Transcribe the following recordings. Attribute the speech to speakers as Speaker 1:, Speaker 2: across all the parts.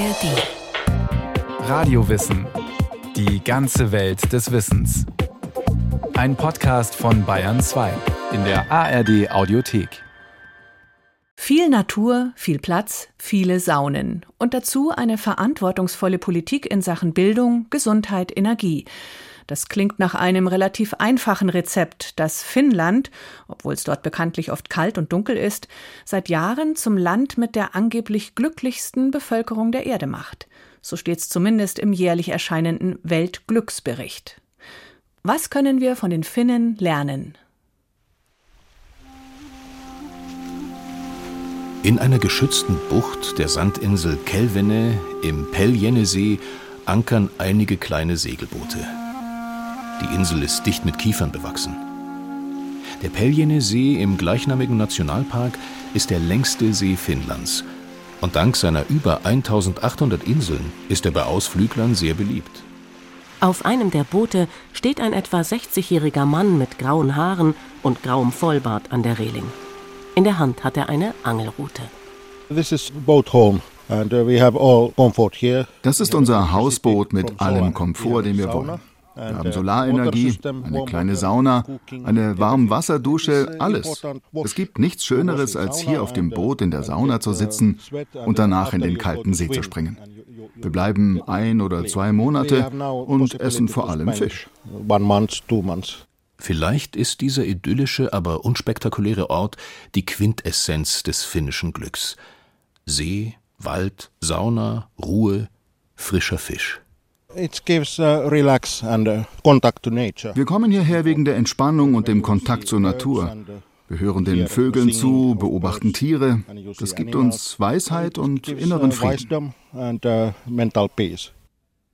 Speaker 1: ARD.
Speaker 2: Radiowissen. Die ganze Welt des Wissens. Ein Podcast von Bayern 2 in der ARD Audiothek.
Speaker 1: Viel Natur, viel Platz, viele Saunen und dazu eine verantwortungsvolle Politik in Sachen Bildung, Gesundheit, Energie. Das klingt nach einem relativ einfachen Rezept, das Finnland, obwohl es dort bekanntlich oft kalt und dunkel ist, seit Jahren zum Land mit der angeblich glücklichsten Bevölkerung der Erde macht. So steht es zumindest im jährlich erscheinenden Weltglücksbericht. Was können wir von den Finnen lernen?
Speaker 3: In einer geschützten Bucht der Sandinsel Kelvene im Peljenesee ankern einige kleine Segelboote. Die Insel ist dicht mit Kiefern bewachsen. Der Peljene-See im gleichnamigen Nationalpark ist der längste See Finnlands. Und dank seiner über 1800 Inseln ist er bei Ausflüglern sehr beliebt.
Speaker 4: Auf einem der Boote steht ein etwa 60-jähriger Mann mit grauen Haaren und grauem Vollbart an der Reling. In der Hand hat er eine Angelrute.
Speaker 5: This is boat home. Uh,
Speaker 6: das ist unser Hausboot mit allem Komfort, den wir wollen. Wir haben Solarenergie, eine kleine Sauna, eine Warmwasserdusche, alles. Es gibt nichts Schöneres, als hier auf dem Boot in der Sauna zu sitzen und danach in den kalten See zu springen. Wir bleiben ein oder zwei Monate und essen vor allem Fisch.
Speaker 3: Vielleicht ist dieser idyllische, aber unspektakuläre Ort die Quintessenz des finnischen Glücks. See, Wald, Sauna, Ruhe, frischer Fisch.
Speaker 6: Uh, uh, wir kommen hierher wegen der Entspannung und dem Kontakt zur Natur. Wir hören den Vögeln zu, beobachten Tiere. Das gibt uns Weisheit und inneren Frieden.
Speaker 4: Uh,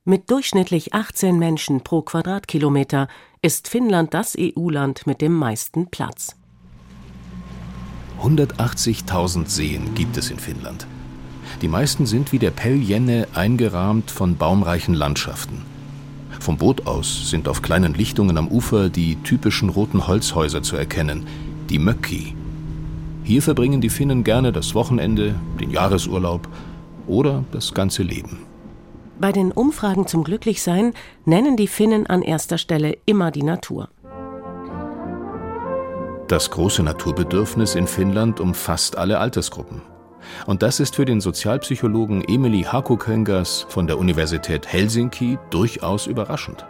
Speaker 4: mit durchschnittlich 18 Menschen pro Quadratkilometer ist Finnland das EU-Land mit dem meisten Platz.
Speaker 3: 180.000 Seen gibt es in Finnland. Die meisten sind wie der Peljenne eingerahmt von baumreichen Landschaften. Vom Boot aus sind auf kleinen Lichtungen am Ufer die typischen roten Holzhäuser zu erkennen, die Möcki. Hier verbringen die Finnen gerne das Wochenende, den Jahresurlaub oder das ganze Leben.
Speaker 4: Bei den Umfragen zum Glücklichsein nennen die Finnen an erster Stelle immer die Natur.
Speaker 3: Das große Naturbedürfnis in Finnland umfasst alle Altersgruppen. Und das ist für den Sozialpsychologen Emily Hakoköngers von der Universität Helsinki durchaus überraschend.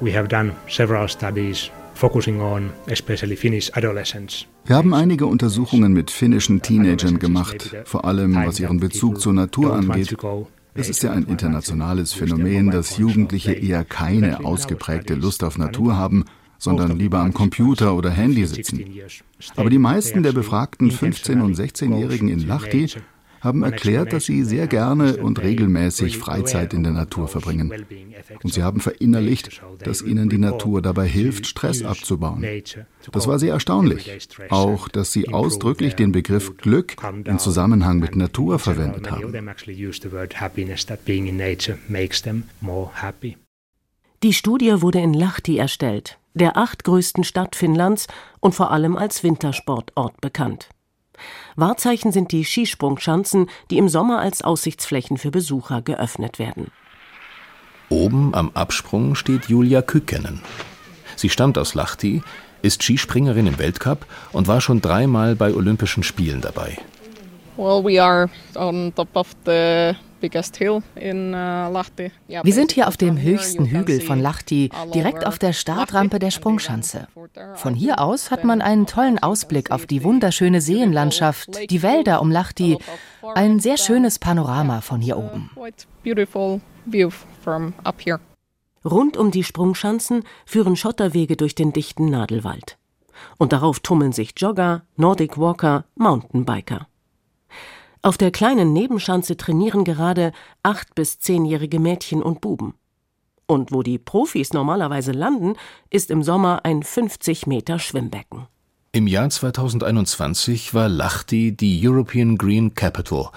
Speaker 7: We have done several studies.
Speaker 6: Wir haben einige Untersuchungen mit finnischen Teenagern gemacht, vor allem was ihren Bezug zur Natur angeht. Es ist ja ein internationales Phänomen, dass Jugendliche eher keine ausgeprägte Lust auf Natur haben sondern lieber am Computer oder Handy sitzen. Aber die meisten der befragten 15- und 16-Jährigen in Lahti haben erklärt, dass sie sehr gerne und regelmäßig Freizeit in der Natur verbringen. Und sie haben verinnerlicht, dass ihnen die Natur dabei hilft, Stress abzubauen. Das war sehr erstaunlich. Auch, dass sie ausdrücklich den Begriff Glück in Zusammenhang mit Natur verwendet haben.
Speaker 4: Die Studie wurde in Lahti erstellt der achtgrößten Stadt Finnlands und vor allem als Wintersportort bekannt. Wahrzeichen sind die Skisprungschanzen, die im Sommer als Aussichtsflächen für Besucher geöffnet werden.
Speaker 3: Oben am Absprung steht Julia Kykenen. Sie stammt aus Lahti, ist Skispringerin im Weltcup und war schon dreimal bei Olympischen Spielen dabei.
Speaker 8: Well, we are on top of the
Speaker 9: Wir sind hier auf dem höchsten Hügel von Lahti, direkt auf der Startrampe der Sprungschanze. Von hier aus hat man einen tollen Ausblick auf die wunderschöne Seenlandschaft, die Wälder um Lahti, ein sehr schönes Panorama von hier oben.
Speaker 4: Rund um die Sprungschanzen führen Schotterwege durch den dichten Nadelwald. Und darauf tummeln sich Jogger, Nordic Walker, Mountainbiker. Auf der kleinen Nebenschanze trainieren gerade acht- bis zehnjährige Mädchen und Buben. Und wo die Profis normalerweise landen, ist im Sommer ein 50 Meter Schwimmbecken.
Speaker 3: Im Jahr 2021 war Lahti die European Green Capital,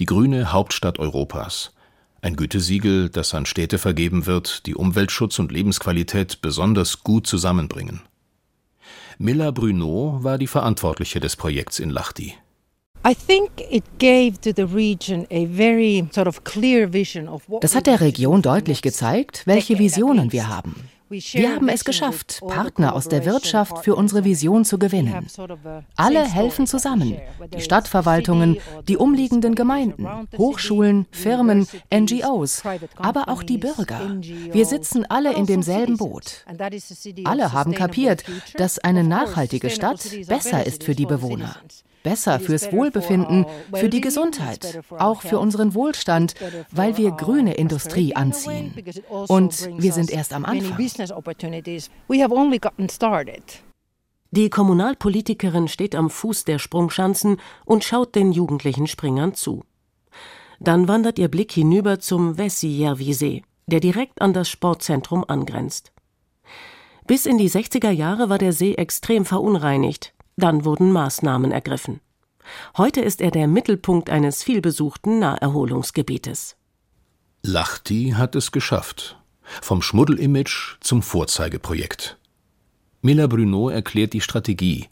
Speaker 3: die grüne Hauptstadt Europas. Ein Gütesiegel, das an Städte vergeben wird, die Umweltschutz und Lebensqualität besonders gut zusammenbringen. Milla Bruno war die Verantwortliche des Projekts in Lahti.
Speaker 9: Das hat der Region deutlich gezeigt, welche Visionen wir haben. Wir haben es geschafft, Partner aus der Wirtschaft für unsere Vision zu gewinnen. Alle helfen zusammen. Die Stadtverwaltungen, die umliegenden Gemeinden, Hochschulen, Firmen, NGOs, aber auch die Bürger. Wir sitzen alle in demselben Boot. Alle haben kapiert, dass eine nachhaltige Stadt besser ist für die Bewohner besser fürs Wohlbefinden, für die Gesundheit, auch für unseren Wohlstand, weil wir grüne Industrie anziehen. Und wir sind erst am Anfang.
Speaker 4: Die Kommunalpolitikerin steht am Fuß der Sprungschanzen und schaut den jugendlichen Springern zu. Dann wandert ihr Blick hinüber zum Vessijärvi-See, der direkt an das Sportzentrum angrenzt. Bis in die 60er Jahre war der See extrem verunreinigt, dann wurden Maßnahmen ergriffen. Heute ist er der Mittelpunkt eines vielbesuchten Naherholungsgebietes.
Speaker 3: Lahti hat es geschafft. Vom Schmuddelimage zum Vorzeigeprojekt. Mila Bruno erklärt die Strategie.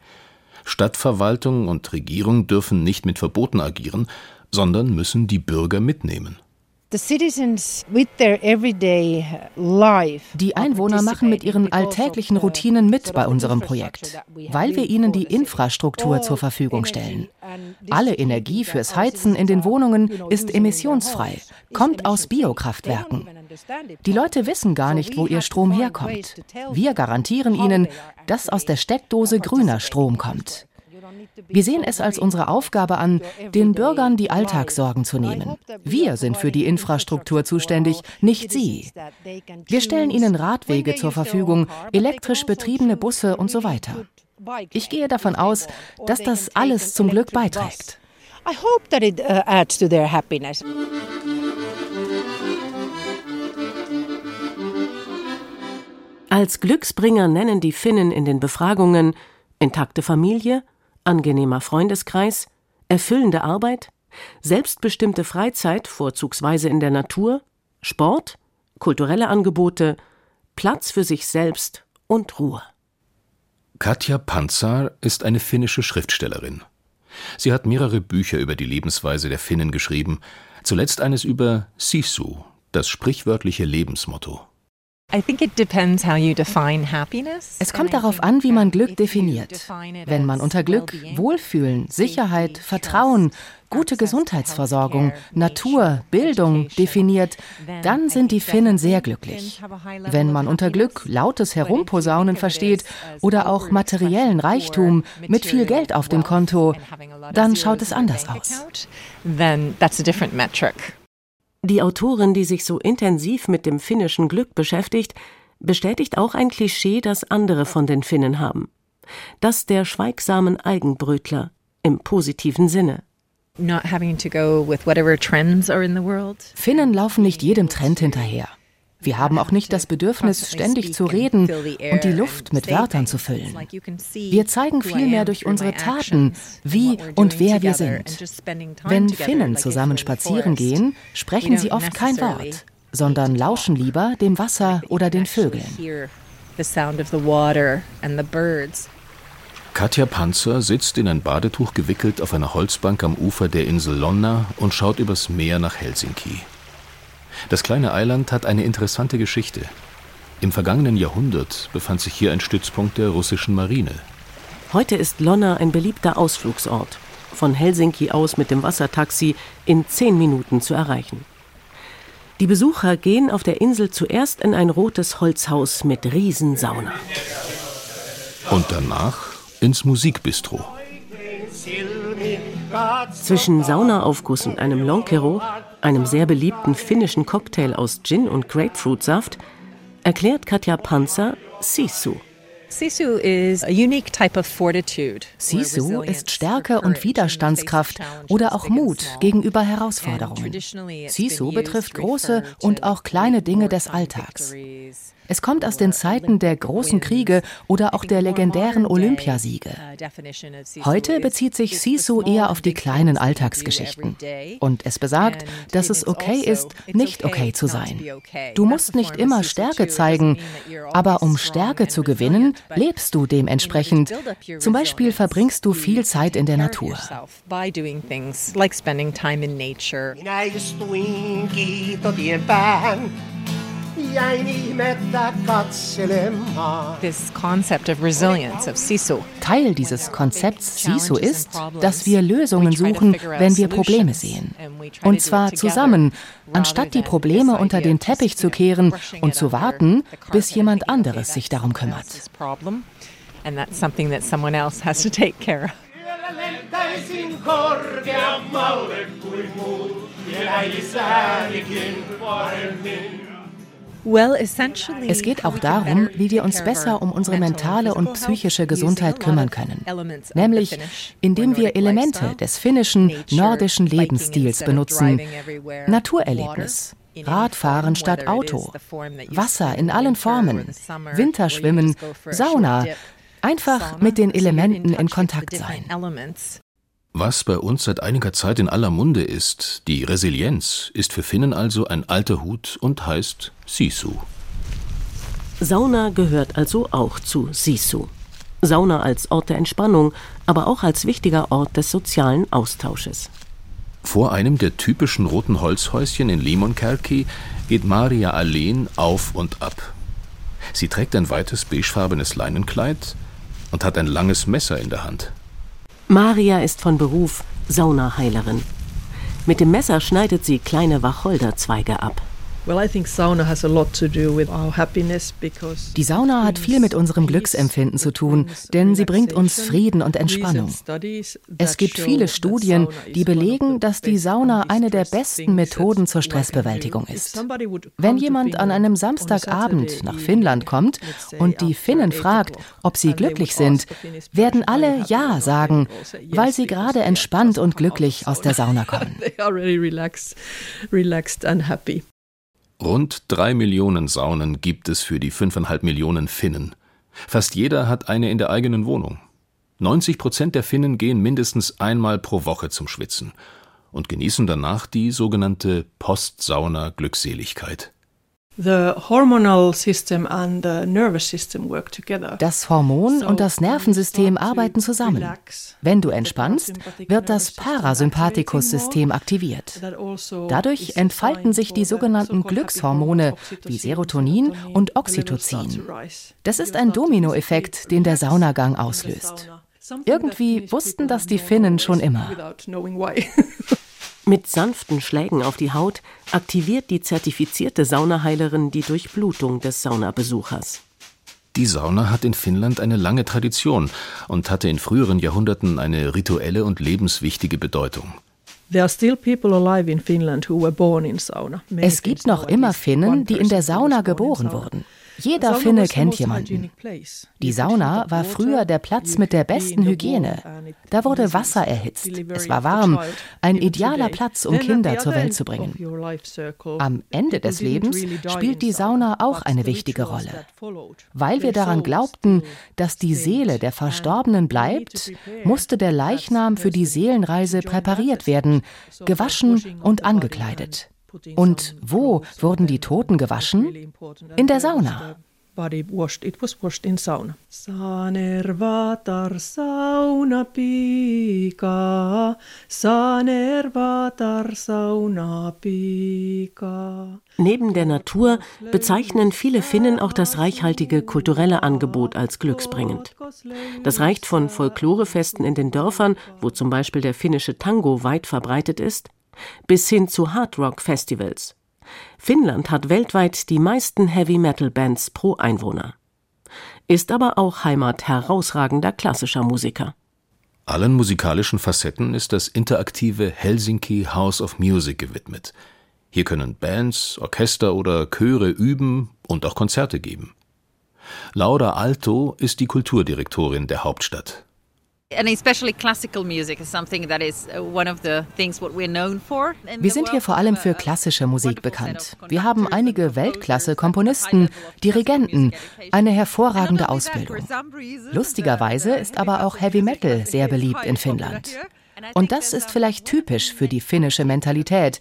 Speaker 3: Stadtverwaltung und Regierung dürfen nicht mit Verboten agieren, sondern müssen die Bürger mitnehmen.
Speaker 9: Die Einwohner machen mit ihren alltäglichen Routinen mit bei unserem Projekt, weil wir ihnen die Infrastruktur zur Verfügung stellen. Alle Energie fürs Heizen in den Wohnungen ist emissionsfrei, kommt aus Biokraftwerken. Die Leute wissen gar nicht, wo ihr Strom herkommt. Wir garantieren ihnen, dass aus der Steckdose grüner Strom kommt. Wir sehen es als unsere Aufgabe an, den Bürgern die Alltagssorgen zu nehmen. Wir sind für die Infrastruktur zuständig, nicht sie. Wir stellen ihnen Radwege zur Verfügung, elektrisch betriebene Busse und so weiter. Ich gehe davon aus, dass das alles zum Glück beiträgt.
Speaker 4: Als Glücksbringer nennen die Finnen in den Befragungen intakte Familie, angenehmer Freundeskreis, erfüllende Arbeit, selbstbestimmte Freizeit, vorzugsweise in der Natur, Sport, kulturelle Angebote, Platz für sich selbst und Ruhe.
Speaker 3: Katja Panzer ist eine finnische Schriftstellerin. Sie hat mehrere Bücher über die Lebensweise der Finnen geschrieben, zuletzt eines über Sisu, das sprichwörtliche Lebensmotto.
Speaker 9: Es kommt darauf an, wie man Glück definiert. Wenn man unter Glück Wohlfühlen, Sicherheit, Vertrauen, gute Gesundheitsversorgung, Natur, Bildung definiert, dann sind die Finnen sehr glücklich. Wenn man unter Glück lautes Herumposaunen versteht oder auch materiellen Reichtum mit viel Geld auf dem Konto, dann schaut es anders aus.
Speaker 4: Die Autorin, die sich so intensiv mit dem finnischen Glück beschäftigt, bestätigt auch ein Klischee, das andere von den Finnen haben. Das der schweigsamen Eigenbrötler im positiven Sinne.
Speaker 9: Finnen laufen nicht jedem Trend hinterher. Wir haben auch nicht das Bedürfnis, ständig zu reden und die Luft mit Wörtern zu füllen. Wir zeigen vielmehr durch unsere Taten, wie und wer wir sind. Wenn Finnen zusammen spazieren gehen, sprechen sie oft kein Wort, sondern lauschen lieber dem Wasser oder den Vögeln.
Speaker 3: Katja Panzer sitzt in ein Badetuch gewickelt auf einer Holzbank am Ufer der Insel Lonna und schaut übers Meer nach Helsinki. Das kleine Eiland hat eine interessante Geschichte. Im vergangenen Jahrhundert befand sich hier ein Stützpunkt der russischen Marine.
Speaker 4: Heute ist Lonna ein beliebter Ausflugsort. Von Helsinki aus mit dem Wassertaxi in zehn Minuten zu erreichen. Die Besucher gehen auf der Insel zuerst in ein rotes Holzhaus mit Riesensauna.
Speaker 3: Und danach ins Musikbistro.
Speaker 4: Zwischen Saunaaufguss und einem Lonkero, einem sehr beliebten finnischen Cocktail aus Gin und Grapefruitsaft, erklärt Katja Panzer Sisu.
Speaker 9: Sisu ist Stärke und Widerstandskraft oder auch Mut gegenüber Herausforderungen. Sisu betrifft große und auch kleine Dinge des Alltags. Es kommt aus den Zeiten der großen Kriege oder auch der legendären Olympiasiege. Heute bezieht sich Sisu eher auf die kleinen Alltagsgeschichten. Und es besagt, dass es okay ist, nicht okay zu sein. Du musst nicht immer Stärke zeigen, aber um Stärke zu gewinnen, lebst du dementsprechend. Zum Beispiel verbringst du viel Zeit in der Natur. Teil dieses Konzepts Sisu ist, dass wir Lösungen suchen, wenn wir Probleme sehen. Und zwar zusammen, anstatt die Probleme unter den Teppich zu kehren und zu warten, bis jemand anderes sich darum kümmert. And that's something that someone else has to take care of. Es geht auch darum, wie wir uns besser um unsere mentale und psychische Gesundheit kümmern können. Nämlich, indem wir Elemente des finnischen, nordischen Lebensstils benutzen. Naturerlebnis. Radfahren statt Auto, Wasser in allen Formen, Winterschwimmen, Sauna, einfach mit den Elementen in Kontakt sein.
Speaker 3: Was bei uns seit einiger Zeit in aller Munde ist, die Resilienz, ist für Finnen also ein alter Hut und heißt Sisu.
Speaker 4: Sauna gehört also auch zu Sisu. Sauna als Ort der Entspannung, aber auch als wichtiger Ort des sozialen Austausches.
Speaker 3: Vor einem der typischen roten Holzhäuschen in Limonkerki geht Maria allein auf und ab. Sie trägt ein weites beigefarbenes Leinenkleid und hat ein langes Messer in der Hand.
Speaker 4: Maria ist von Beruf Saunaheilerin. Mit dem Messer schneidet sie kleine Wacholderzweige ab.
Speaker 9: Die Sauna hat viel mit unserem Glücksempfinden zu tun, denn sie bringt uns Frieden und Entspannung. Es gibt viele Studien, die belegen, dass die Sauna eine der besten Methoden zur Stressbewältigung ist. Wenn jemand an einem Samstagabend nach Finnland kommt und die Finnen fragt, ob sie glücklich sind, werden alle Ja sagen, weil sie gerade entspannt und glücklich aus der Sauna kommen.
Speaker 3: Rund drei Millionen Saunen gibt es für die fünfeinhalb Millionen Finnen. Fast jeder hat eine in der eigenen Wohnung. 90 Prozent der Finnen gehen mindestens einmal pro Woche zum Schwitzen und genießen danach die sogenannte Postsauna-Glückseligkeit.
Speaker 9: Das Hormon und das Nervensystem arbeiten zusammen. Wenn du entspannst, wird das Parasympathikus-System aktiviert. Also Dadurch entfalten sich die sogenannten Glückshormone wie Serotonin und Oxytocin. Das ist ein Dominoeffekt, den der Saunagang auslöst. Irgendwie wussten das die Finnen schon immer.
Speaker 4: Mit sanften Schlägen auf die Haut aktiviert die zertifizierte Saunaheilerin die Durchblutung des Saunabesuchers.
Speaker 3: Die Sauna hat in Finnland eine lange Tradition und hatte in früheren Jahrhunderten eine rituelle und lebenswichtige Bedeutung.
Speaker 9: Es gibt noch immer Finnen, die in der Sauna geboren wurden. Jeder Finne kennt jemanden. Die Sauna war früher der Platz mit der besten Hygiene. Da wurde Wasser erhitzt. Es war warm. Ein idealer Platz, um Kinder zur Welt zu bringen. Am Ende des Lebens spielt die Sauna auch eine wichtige Rolle. Weil wir daran glaubten, dass die Seele der Verstorbenen bleibt, musste der Leichnam für die Seelenreise präpariert werden, gewaschen und angekleidet. Und wo wurden die Toten gewaschen? In der Sauna. body washed. It was washed in sauna. Sanervatar sauna pika,
Speaker 4: sanervatar sauna pika. Neben der Natur bezeichnen viele Finnen auch das reichhaltige kulturelle Angebot als glücksbringend. Das reicht von Folklorefesten in den Dörfern, wo zum Beispiel der finnische Tango weit verbreitet ist, bis hin zu Hardrock-Festivals. Finnland hat weltweit die meisten Heavy-Metal-Bands pro Einwohner. Ist aber auch Heimat herausragender klassischer Musiker.
Speaker 3: Allen musikalischen Facetten ist das interaktive Helsinki House of Music gewidmet. Hier können Bands, Orchester oder Chöre üben und auch Konzerte geben. Laura Alto ist die Kulturdirektorin der Hauptstadt.
Speaker 9: Uh, Wir sind hier vor allem für klassische Musik bekannt. Wir haben einige Weltklasse-Komponisten, Dirigenten, eine hervorragende Ausbildung. Lustigerweise ist aber auch Heavy Metal sehr beliebt in Finnland. Und das ist vielleicht typisch für die finnische Mentalität.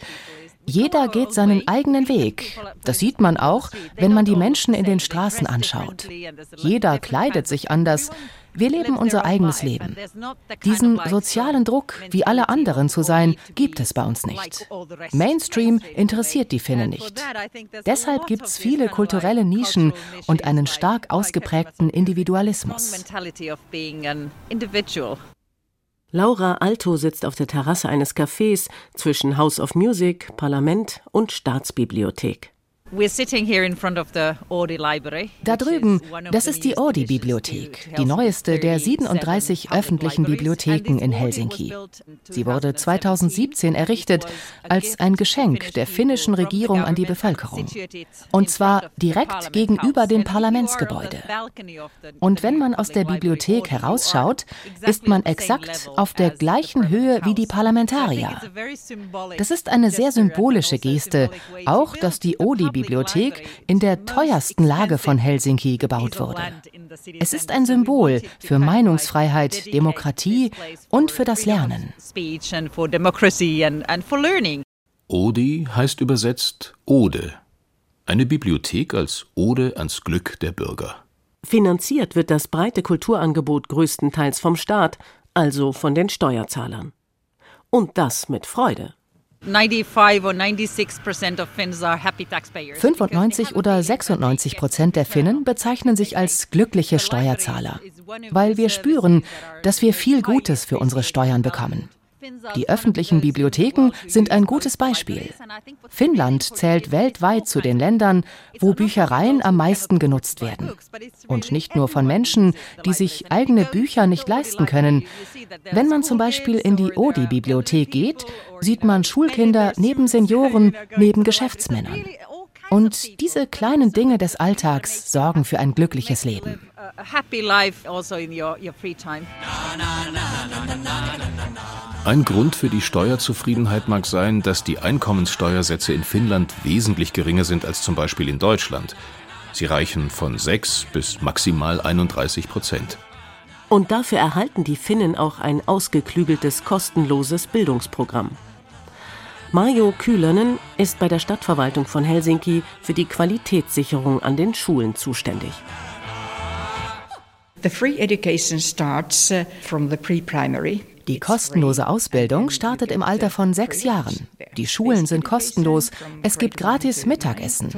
Speaker 9: Jeder geht seinen eigenen Weg. Das sieht man auch, wenn man die Menschen in den Straßen anschaut. Jeder kleidet sich anders. Wir leben unser eigenes Leben. Diesen sozialen Druck, wie alle anderen zu sein, gibt es bei uns nicht. Mainstream interessiert die Finnen nicht. Deshalb gibt es viele kulturelle Nischen und einen stark ausgeprägten Individualismus.
Speaker 4: Laura Alto sitzt auf der Terrasse eines Cafés zwischen House of Music, Parlament und Staatsbibliothek.
Speaker 9: Da drüben, das ist die Audi-Bibliothek, die neueste der 37 öffentlichen Bibliotheken in Helsinki. Sie wurde 2017 errichtet als ein Geschenk der finnischen Regierung an die Bevölkerung. Und zwar direkt gegenüber dem Parlamentsgebäude. Und wenn man aus der Bibliothek herausschaut, ist man exakt auf der gleichen Höhe wie die Parlamentarier. Das ist eine sehr symbolische Geste, auch dass die Audi Bibliothek in der teuersten Lage von Helsinki gebaut wurde. Es ist ein Symbol für Meinungsfreiheit, Demokratie und für das Lernen.
Speaker 3: Odi heißt übersetzt Ode. Eine Bibliothek als Ode ans Glück der Bürger.
Speaker 4: Finanziert wird das breite Kulturangebot größtenteils vom Staat, also von den Steuerzahlern. Und das mit Freude.
Speaker 9: 95 oder 96 Prozent der Finnen bezeichnen sich als glückliche Steuerzahler, weil wir spüren, dass wir viel Gutes für unsere Steuern bekommen. Die öffentlichen Bibliotheken sind ein gutes Beispiel. Finnland zählt weltweit zu den Ländern, wo Büchereien am meisten genutzt werden. Und nicht nur von Menschen, die sich eigene Bücher nicht leisten können. Wenn man zum Beispiel in die Odi-Bibliothek geht, sieht man Schulkinder neben Senioren, neben Geschäftsmännern. Und diese kleinen Dinge des Alltags sorgen für ein glückliches Leben.
Speaker 3: Ein Grund für die Steuerzufriedenheit mag sein, dass die Einkommenssteuersätze in Finnland wesentlich geringer sind als zum Beispiel in Deutschland. Sie reichen von 6 bis maximal 31 Prozent.
Speaker 4: Und dafür erhalten die Finnen auch ein ausgeklügeltes, kostenloses Bildungsprogramm. Mario Kühlönen ist bei der Stadtverwaltung von Helsinki für die Qualitätssicherung an den Schulen zuständig.
Speaker 9: The free education starts uh, from the pre-primary die kostenlose Ausbildung startet im Alter von sechs Jahren. Die Schulen sind kostenlos. Es gibt gratis Mittagessen.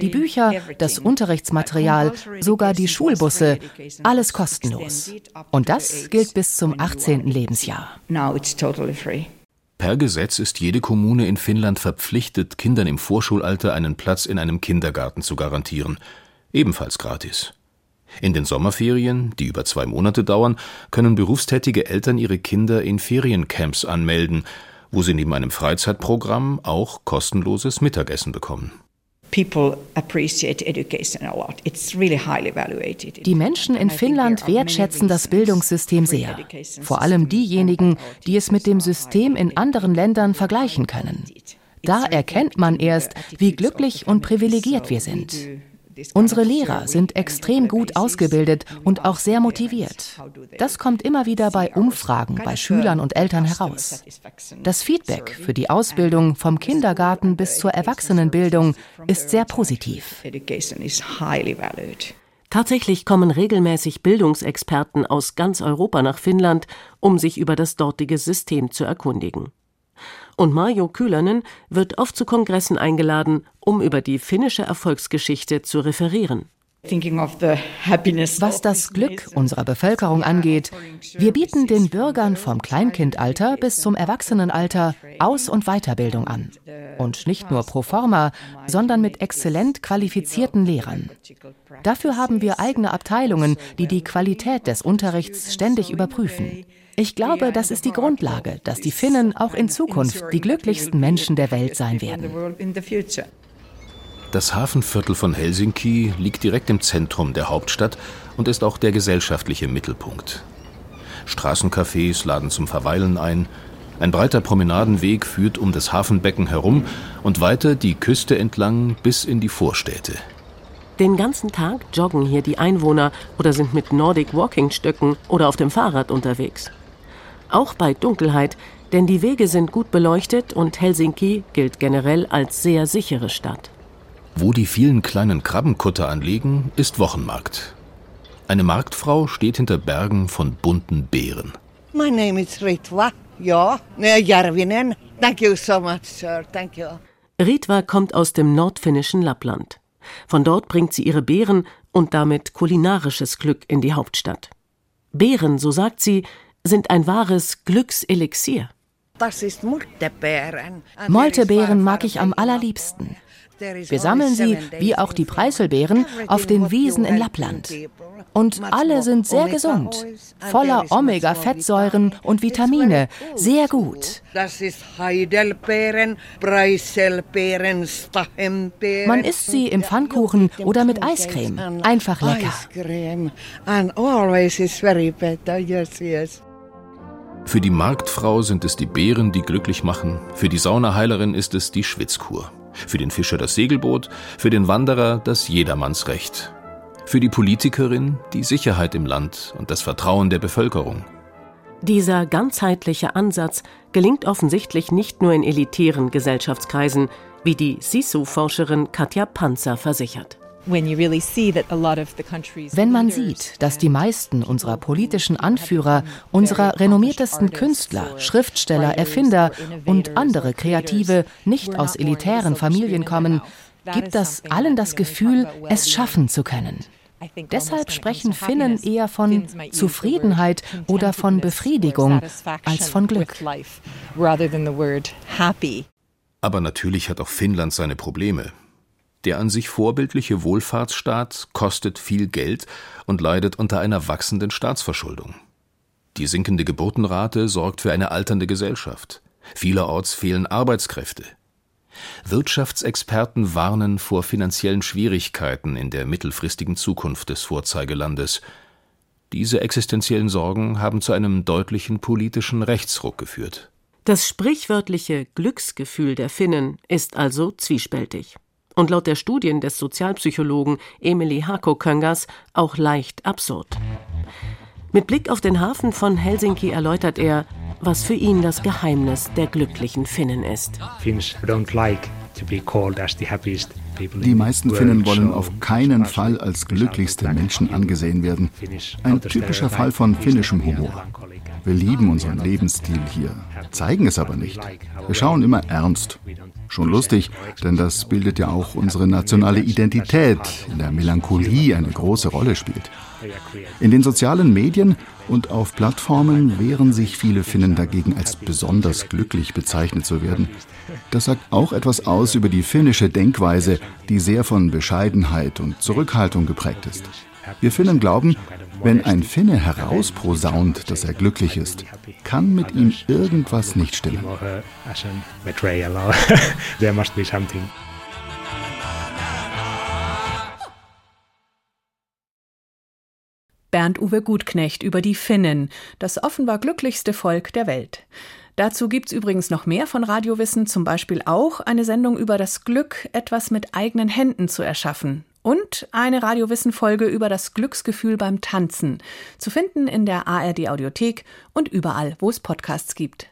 Speaker 9: Die Bücher, das Unterrichtsmaterial, sogar die Schulbusse, alles kostenlos. Und das gilt bis zum 18. Lebensjahr.
Speaker 3: Per Gesetz ist jede Kommune in Finnland verpflichtet, Kindern im Vorschulalter einen Platz in einem Kindergarten zu garantieren. Ebenfalls gratis. In den Sommerferien, die über zwei Monate dauern, können berufstätige Eltern ihre Kinder in Feriencamps anmelden, wo sie neben einem Freizeitprogramm auch kostenloses Mittagessen bekommen.
Speaker 9: Die Menschen in Finnland wertschätzen das Bildungssystem sehr. Vor allem diejenigen, die es mit dem System in anderen Ländern vergleichen können. Da erkennt man erst, wie glücklich und privilegiert wir sind. Unsere Lehrer sind extrem gut ausgebildet und auch sehr motiviert. Das kommt immer wieder bei Umfragen bei Schülern und Eltern heraus. Das Feedback für die Ausbildung vom Kindergarten bis zur Erwachsenenbildung ist sehr positiv.
Speaker 4: Tatsächlich kommen regelmäßig Bildungsexperten aus ganz Europa nach Finnland, um sich über das dortige System zu erkundigen und Mario Kühlernen wird oft zu Kongressen eingeladen, um über die finnische Erfolgsgeschichte zu referieren.
Speaker 9: Was das Glück unserer Bevölkerung angeht, wir bieten den Bürgern vom Kleinkindalter bis zum Erwachsenenalter Aus- und Weiterbildung an. Und nicht nur pro forma, sondern mit exzellent qualifizierten Lehrern. Dafür haben wir eigene Abteilungen, die die Qualität des Unterrichts ständig überprüfen. Ich glaube, das ist die Grundlage, dass die Finnen auch in Zukunft die glücklichsten Menschen der Welt sein werden.
Speaker 3: Das Hafenviertel von Helsinki liegt direkt im Zentrum der Hauptstadt und ist auch der gesellschaftliche Mittelpunkt. Straßencafés laden zum Verweilen ein. Ein breiter Promenadenweg führt um das Hafenbecken herum und weiter die Küste entlang bis in die Vorstädte.
Speaker 4: Den ganzen Tag joggen hier die Einwohner oder sind mit Nordic Walking Stöcken oder auf dem Fahrrad unterwegs. Auch bei Dunkelheit, denn die Wege sind gut beleuchtet und Helsinki gilt generell als sehr sichere Stadt.
Speaker 3: Wo die vielen kleinen Krabbenkutter anlegen, ist Wochenmarkt. Eine Marktfrau steht hinter Bergen von bunten Beeren.
Speaker 10: My name is Ritva. Ja, Järvinen. Thank you so much, sir. Thank you.
Speaker 4: Ritva kommt aus dem nordfinnischen Lappland. Von dort bringt sie ihre Beeren und damit kulinarisches Glück in die Hauptstadt. Beeren, so sagt sie, sind ein wahres Glückselixier.
Speaker 11: Das ist Moltebeeren. Moltebeeren mag ich am allerliebsten. Wir sammeln sie, wie auch die Preiselbeeren, auf den Wiesen in Lappland. Und alle sind sehr gesund, voller Omega-Fettsäuren und Vitamine, sehr gut.
Speaker 10: Das ist Heidelbeeren, Preiselbeeren, Stachenbeeren.
Speaker 11: Man isst sie im Pfannkuchen oder mit Eiscreme. Einfach lecker.
Speaker 3: Für die Marktfrau sind es die Beeren, die glücklich machen. Für die Saunaheilerin ist es die Schwitzkur. Für den Fischer das Segelboot. Für den Wanderer das Jedermannsrecht. Für die Politikerin die Sicherheit im Land und das Vertrauen der Bevölkerung.
Speaker 4: Dieser ganzheitliche Ansatz gelingt offensichtlich nicht nur in elitären Gesellschaftskreisen, wie die SISU-Forscherin Katja Panzer versichert.
Speaker 9: Wenn man sieht, dass die meisten unserer politischen Anführer, unserer renommiertesten Künstler, Schriftsteller, Erfinder und andere Kreative nicht aus elitären Familien kommen, gibt das allen das Gefühl, es schaffen zu können. Deshalb sprechen Finnen eher von Zufriedenheit oder von Befriedigung als von Glück.
Speaker 3: Aber natürlich hat auch Finnland seine Probleme. Der an sich vorbildliche Wohlfahrtsstaat kostet viel Geld und leidet unter einer wachsenden Staatsverschuldung. Die sinkende Geburtenrate sorgt für eine alternde Gesellschaft. Vielerorts fehlen Arbeitskräfte. Wirtschaftsexperten warnen vor finanziellen Schwierigkeiten in der mittelfristigen Zukunft des Vorzeigelandes. Diese existenziellen Sorgen haben zu einem deutlichen politischen Rechtsruck geführt.
Speaker 4: Das sprichwörtliche Glücksgefühl der Finnen ist also zwiespältig und laut der Studien des Sozialpsychologen Emily Hako-Köngers auch leicht absurd. Mit Blick auf den Hafen von Helsinki erläutert er, was für ihn das Geheimnis der glücklichen Finnen ist.
Speaker 6: Die meisten Finnen wollen auf keinen Fall als glücklichste Menschen angesehen werden. Ein typischer Fall von finnischem Humor. Wir lieben unseren Lebensstil hier, zeigen es aber nicht. Wir schauen immer ernst. Schon lustig, denn das bildet ja auch unsere nationale Identität, in der Melancholie eine große Rolle spielt. In den sozialen Medien und auf Plattformen wehren sich viele Finnen dagegen, als besonders glücklich bezeichnet zu werden. Das sagt auch etwas aus über die finnische Denkweise, die sehr von Bescheidenheit und Zurückhaltung geprägt ist. Wir Finnen glauben, wenn ein Finne herausprosaunt, dass er glücklich ist, kann mit ihm irgendwas nicht stimmen.
Speaker 1: Bernd-Uwe Gutknecht über die Finnen, das offenbar glücklichste Volk der Welt. Dazu gibt's übrigens noch mehr von Radiowissen, zum Beispiel auch eine Sendung über das Glück, etwas mit eigenen Händen zu erschaffen und eine Radiowissen-Folge über das Glücksgefühl beim Tanzen, zu finden in der ARD Audiothek und überall, wo es Podcasts gibt.